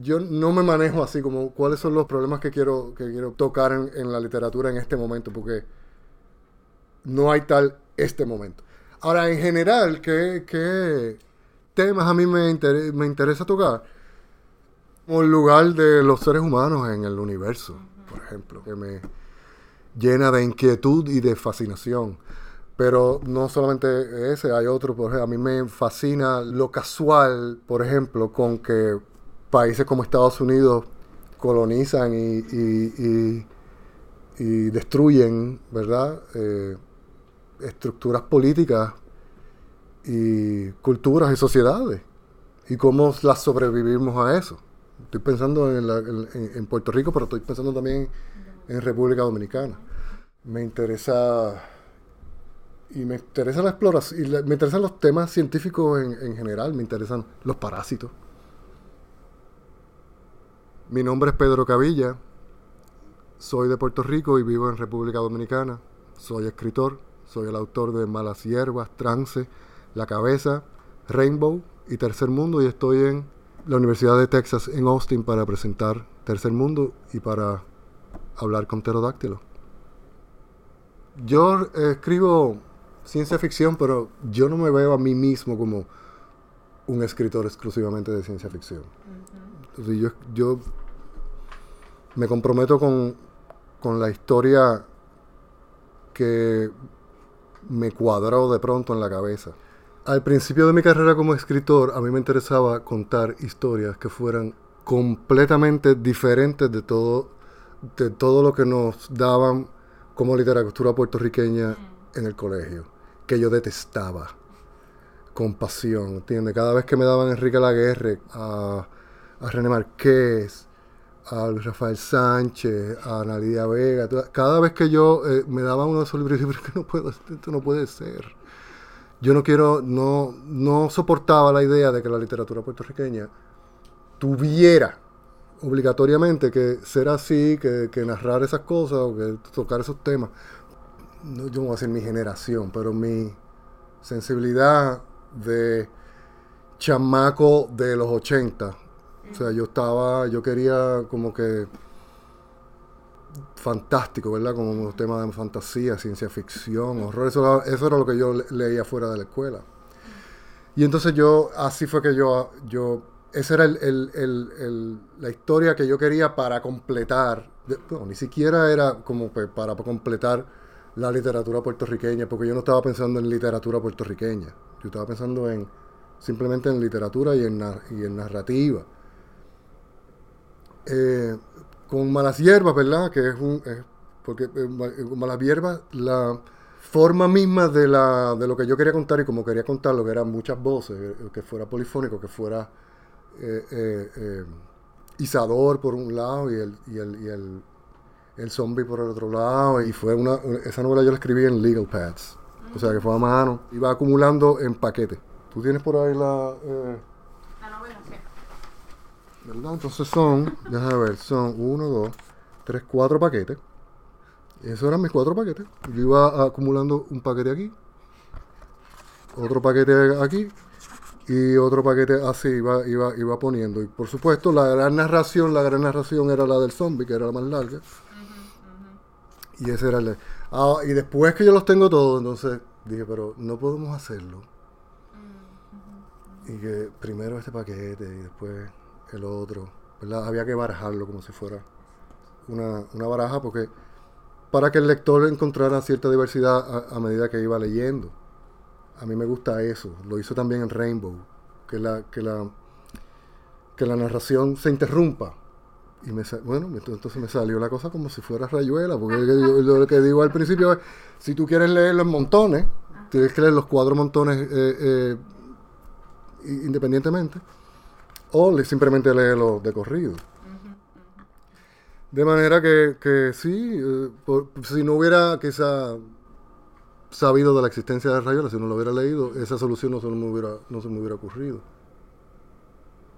yo no me manejo así como cuáles son los problemas que quiero, que quiero tocar en, la literatura en este momento, porque no hay tal este momento. Ahora, en general, ¿qué, temas a mí me, me interesa tocar? el lugar de los seres humanos en el universo, por ejemplo, que me llena de inquietud y de fascinación. Pero no solamente ese, hay otro, por ejemplo, a mí me fascina lo casual, por ejemplo, con que países como Estados Unidos colonizan y, destruyen, ¿verdad? Eh, estructuras políticas y culturas y sociedades. Y cómo las sobrevivimos a eso. Estoy pensando en, Puerto Rico, pero estoy pensando también en República Dominicana. Me interesa y me interesa la exploración, me interesan los temas científicos en, general, me interesan los parásitos. Mi nombre es Pedro Cavilla, soy de Puerto Rico y vivo en República Dominicana. Soy escritor, soy el autor de Malas Hierbas, Trance, La Cabeza, Rainbow y Tercer Mundo y estoy en la Universidad de Texas en Austin para presentar Tercer Mundo y para hablar con Pterodáctilo. Yo escribo ciencia ficción, pero yo no me veo a mí mismo como un escritor exclusivamente de ciencia ficción. Yo, yo me comprometo con, con la historia que me cuadró de pronto en la cabeza. Al principio de mi carrera como escritor, a mí me interesaba contar historias que fueran completamente diferentes de todo, de todo lo que nos daban como literatura puertorriqueña en el colegio que yo detestaba con pasión, ¿entiendes? Cada vez que me daban Enrique Laguerre, a, a René Marqués, a Rafael Sánchez, a Ana Lidia Vega, cada vez que yo eh, me daban uno de esos libros, yo dije, que no puedo, esto no puede ser. Yo no quiero, no, no soportaba la idea de que la literatura puertorriqueña tuviera obligatoriamente que ser así, que, narrar esas cosas o que tocar esos temas yo no voy a decir mi generación, pero mi sensibilidad de chamaco de los 80. O sea, yo estaba, yo quería como que fantástico, ¿verdad? Como un tema de fantasía, ciencia ficción, horror. Eso, eso era lo que yo leía fuera de la escuela. Y entonces yo, así fue que yo, yo esa era el, la historia que yo quería para completar. Bueno, ni siquiera era como para completar la literatura puertorriqueña, porque yo no estaba pensando en literatura puertorriqueña, yo estaba pensando en simplemente en literatura y en narrativa. Eh, con Malas Hierbas, ¿verdad? Que es un... porque eh, con Malas Hierbas, la forma misma de, la, de lo que yo quería contar y como quería contarlo, que eran muchas voces, eh, que fuera polifónico, que fuera Isador por un lado y el, y el, y el el zombie por el otro lado. Y fue una, esa novela yo la escribí en legal pads. O sea que fue a mano. Iba acumulando en paquetes. ¿Tú tienes por ahí la... Eh? ¿Verdad? Entonces son, déjame ver, son uno, dos, tres, cuatro paquetes. Esos eran mis cuatro paquetes. Yo iba acumulando un paquete aquí, otro paquete aquí y otro paquete así iba, iba, iba poniendo. Y por supuesto, la gran narración, la gran narración era la del zombie, que era la más larga. Y ese era el... Ah, y después que yo los tengo todos, entonces dije, pero no podemos hacerlo. Y que primero este paquete y después el otro. Había que barajarlo como si fuera una, una baraja porque para que el lector encontrara cierta diversidad a, medida que iba leyendo. A mí me gusta eso. Lo hizo también en Rainbow. Que la, que la, que la narración se interrumpa y me bueno, entonces me salió la cosa como si fuera rayuela, porque lo que digo al principio es, si tú quieres leerlo en montones, tienes que leer los cuatro montones eh, eh, independientemente, o simplemente leerlo de corrido. De manera que, que sí, eh, si no hubiera quizá sabido de la existencia de rayuela, si no lo hubiera leído, esa solución no se me hubiera, no se me hubiera ocurrido.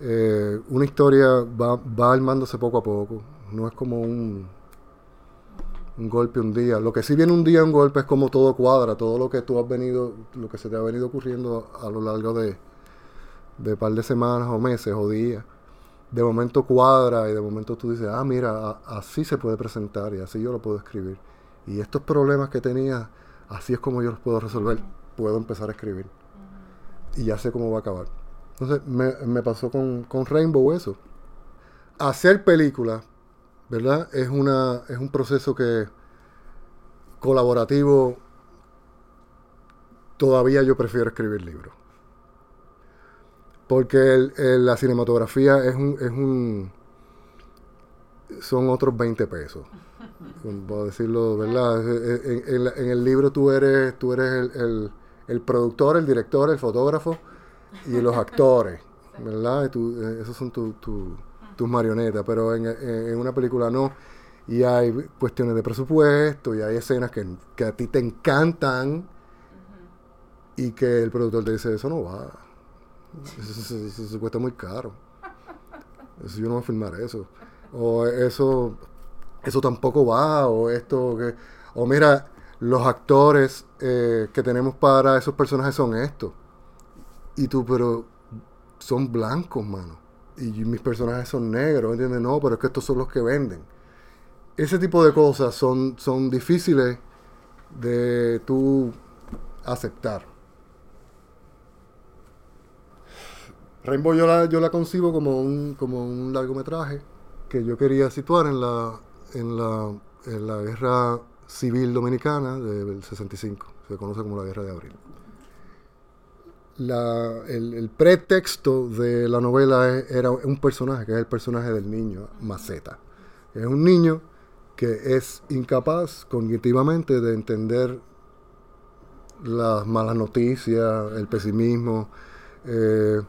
Eh, una historia va, va armándose poco a poco. No es como un, un golpe un día. Lo que sí viene un día un golpe es como todo cuadra, todo lo que tú has venido, lo que se te ha venido ocurriendo a lo largo de, de par de semanas o meses o días. de momento cuadra y de momento tú dices, ah, mira, así se puede presentar y así yo lo puedo escribir. Y estos problemas que tenía, así es como yo los puedo resolver. Puedo empezar a escribir. Y ya sé cómo va a acabar. Entonces me, pasó con, con Rainbow eso. Hacer películas, ¿verdad? Es, una, es un proceso que colaborativo todavía yo prefiero escribir libros. Porque la cinematografía es un, es un. Son otros 20 pesos. Puedo decirlo, ¿verdad? En, el libro tú eres, tú eres el, productor, el director, el fotógrafo y los actores, ¿verdad? Eh, esos son tus marionetas, pero en, una película no. Y hay cuestiones de presupuesto y hay escenas que, que a ti te encantan y que el productor te dice, eso no va. Eso, cuesta muy caro. Eso yo no voy a filmar eso. O eso, eso tampoco va. O esto que. O mira, los actores eh, que tenemos para esos personajes son estos. Y tú, pero son blancos, mano. Y mis personajes son negros, ¿entiendes? No, pero es que estos son los que venden. Ese tipo de cosas son, son difíciles de tú aceptar. Rainbow yo la, yo la concibo como un, como un largometraje que yo quería situar en la, en la, en la guerra civil dominicana del 65. Se conoce como la guerra de abril. el, pretexto de la novela era un personaje, que es el personaje del niño, Maceta. Es un niño que es incapaz cognitivamente de entender las malas noticias, el pesimismo, eh,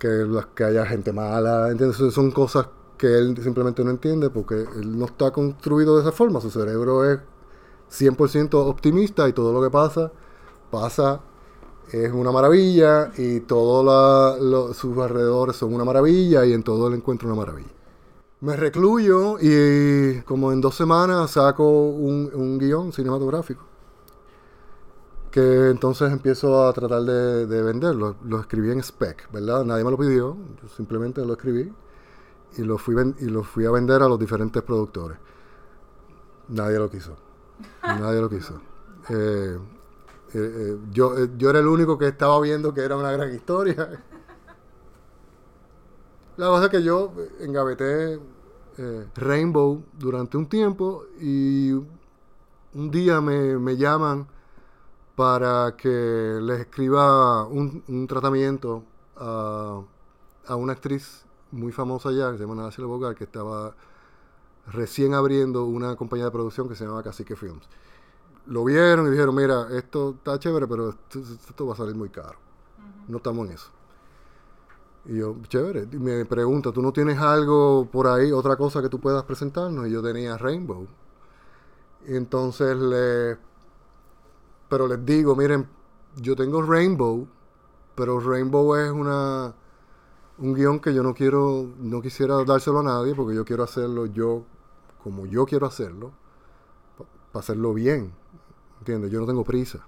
que, haya gente mala, ¿entiendes? Son cosas que él simplemente no entiende porque él no está construido de esa forma. Su cerebro es 100% optimista y todo lo que pasa, pasa, es una maravilla y todos sus alrededores son una maravilla y en todo él encuentra una maravilla. Me recluyo y como en dos semanas saco un, un guion cinematográfico que entonces empiezo a tratar de, venderlo. Lo escribí en spec, ¿verdad? Nadie me lo pidió, yo simplemente lo escribí y lo fui, y lo fui a vender a los diferentes productores. Nadie lo quiso. Nadie lo quiso. Eh, eh, eh, yo, yo era el único que estaba viendo que era una gran historia. La cosa es que yo engaveté Rainbow durante un tiempo y un día me, me llaman para que les escriba un, tratamiento a, una actriz muy famosa ya, que se llama Nancy Bogar, que estaba recién abriendo una compañía de producción que se llama Cacique Films. Lo vieron y dijeron, mira, esto está chévere, pero esto, va a salir muy caro. No estamos en eso. Y yo, chévere. Y me pregunta, ¿tú no tienes algo por ahí, otra cosa que tú puedas presentarnos? Y yo tenía Rainbow. Y entonces le pero les digo, miren, yo tengo Rainbow, pero Rainbow es una un guion que yo no quiero, no quisiera dárselo a nadie porque yo quiero hacerlo yo como yo quiero hacerlo, para hacerlo bien. ¿Entiendes? Yo no tengo prisa.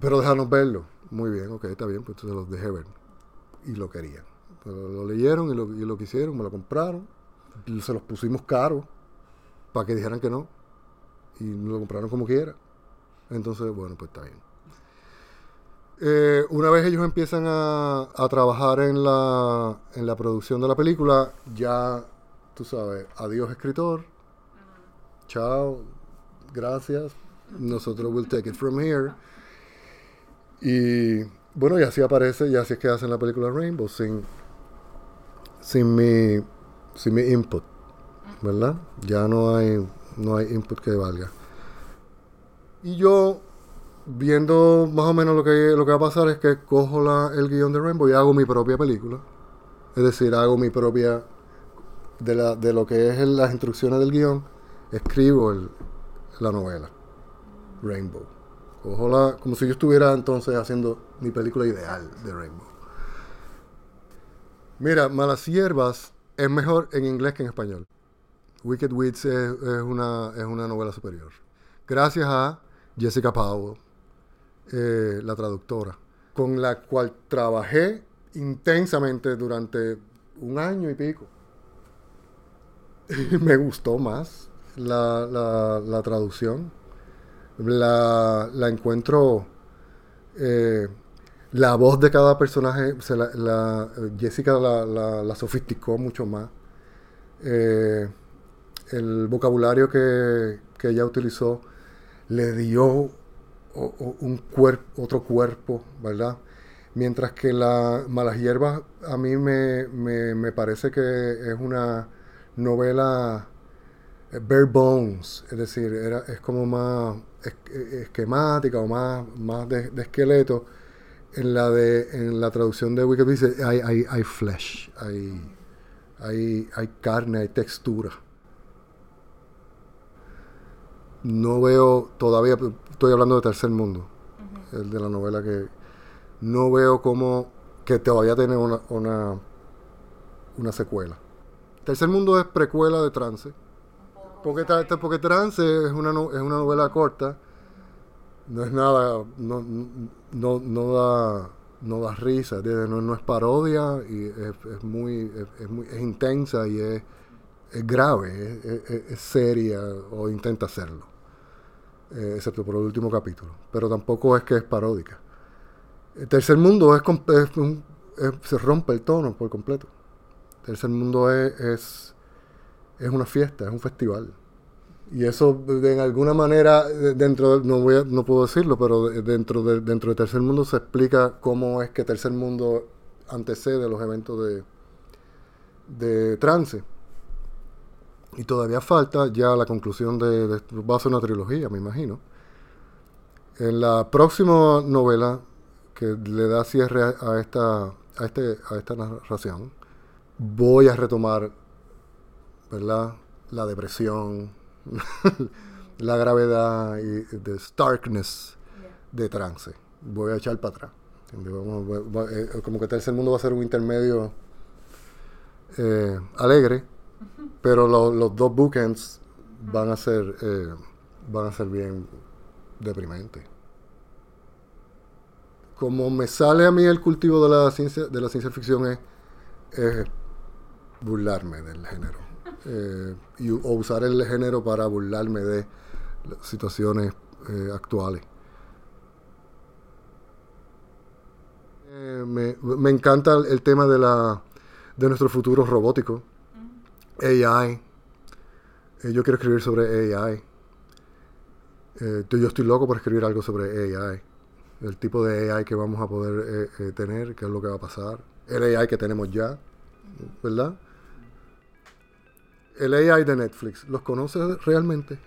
Pero déjanos verlo. Muy bien, ok, está bien, pues entonces los dejé ver. Y lo querían. lo leyeron y lo, y lo quisieron, me lo compraron. Se los pusimos caro para que dijeran que no y lo compraron como quiera. Entonces, bueno, pues está bien. Eh, una vez ellos empiezan a, a trabajar en la, en la producción de la película, ya, tú sabes, adiós escritor, chao, gracias, nosotros will take it from here. Y bueno, y así aparece, y así es que hacen la película Rainbow, sin, sin, mi, sin mi input, ¿verdad? Ya no hay no hay input que valga. Y yo, viendo más o menos lo que, lo que va a pasar, es que cojo la, el guion de Rainbow y hago mi propia película. Es decir, hago mi propia. De, la, de lo que es las instrucciones del guion, escribo el, la novela. Rainbow. Cojo la, como si yo estuviera entonces haciendo mi película ideal de Rainbow. Mira, Malas Hierbas es mejor en inglés que en español. Wicked Wits es, una, es una novela superior. Gracias a Jessica Powell, eh, la traductora, con la cual trabajé intensamente durante un año y pico. me gustó más la, traducción. La, encuentro. Eh, la voz de cada personaje, la, Jessica la, sofisticó mucho más. Eh, el vocabulario que, ella utilizó le dio un cuerpo, otro cuerpo, ¿verdad? Mientras que la Malas Hierbas a mí me, me, parece que es una novela eh, bare bones, es decir, era, es como más esquemática o más, más de, esqueleto. En la, de, en la traducción de Wikipedia hay, hay, hay flesh, hay, hay, hay carne, hay textura no veo todavía, estoy hablando de Tercer Mundo, el de la novela que no veo como que todavía tiene una, una, una secuela. Tercer Mundo es precuela de Trance. Porque, porque Trance es una, es una novela corta, no es nada, no, no, no da no da risa, no, no es parodia y es, muy, es, muy es intensa y es, es grave, es, seria o intenta hacerlo. Eh, excepto por el último capítulo. Pero tampoco es que es paródica. Tercer mundo es, se rompe el tono por completo. Tercer mundo es, es, una fiesta, es un festival. Y eso de, alguna manera, dentro no, voy no puedo decirlo, pero dentro de, dentro de Tercer Mundo se explica cómo es que Tercer Mundo antecede los eventos de, de trance. Y todavía falta ya la conclusión de, va a ser una trilogía, me imagino. En la próxima novela que le da cierre a esta, a este, a esta narración, voy a retomar, ¿verdad? La depresión, la gravedad y the starkness de trance. Voy a echar para atrás. Eh, como que el mundo va a ser un intermedio eh, alegre pero los dos bookends van a ser eh, van a ser bien deprimentes. Como me sale a mí el cultivo de la ciencia de la ciencia ficción es, burlarme del género eh, y, o usar el género para burlarme de situaciones eh, actuales. me, me, encanta el tema de la de nuestro futuro robótico AI. Eh, yo quiero escribir sobre AI. Eh, yo estoy loco por escribir algo sobre AI. El tipo de AI que vamos a poder eh, tener, qué es lo que va a pasar. El AI que tenemos ya, ¿verdad? El AI de Netflix, ¿los conoces realmente?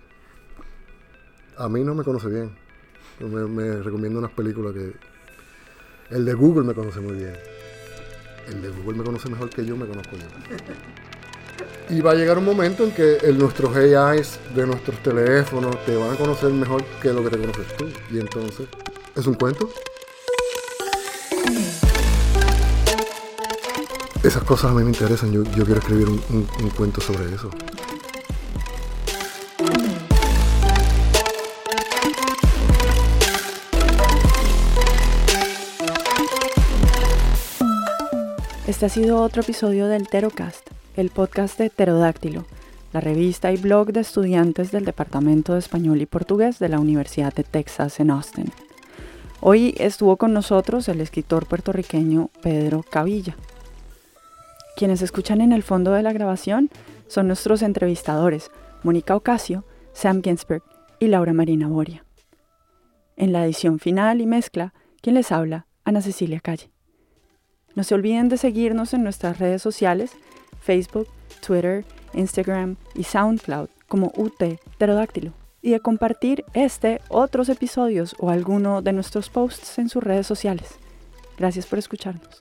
A mí no me conoce bien. Me, me recomiendo unas películas que... El de Google me conoce muy bien. El de Google me conoce mejor que yo me conozco yo. Y va a llegar un momento en que el, nuestros AIs de nuestros teléfonos te van a conocer mejor que lo que te conoces tú. Y entonces, ¿es un cuento? Esas cosas a mí me interesan. Yo, quiero escribir un cuento sobre eso. Este ha sido otro episodio del Terocast el podcast de Pterodáctilo, la revista y blog de estudiantes del Departamento de Español y Portugués de la Universidad de Texas en Austin. Hoy estuvo con nosotros el escritor puertorriqueño Pedro Cavilla. Quienes escuchan en el fondo de la grabación son nuestros entrevistadores, Mónica Ocasio, Sam Ginsberg y Laura Marina Boria. En la edición final y mezcla, quien les habla, Ana Cecilia Calle. No se olviden de seguirnos en nuestras redes sociales Facebook, Twitter, Instagram y SoundCloud como UT Pterodáctilo y de compartir este, otros episodios o alguno de nuestros posts en sus redes sociales. Gracias por escucharnos.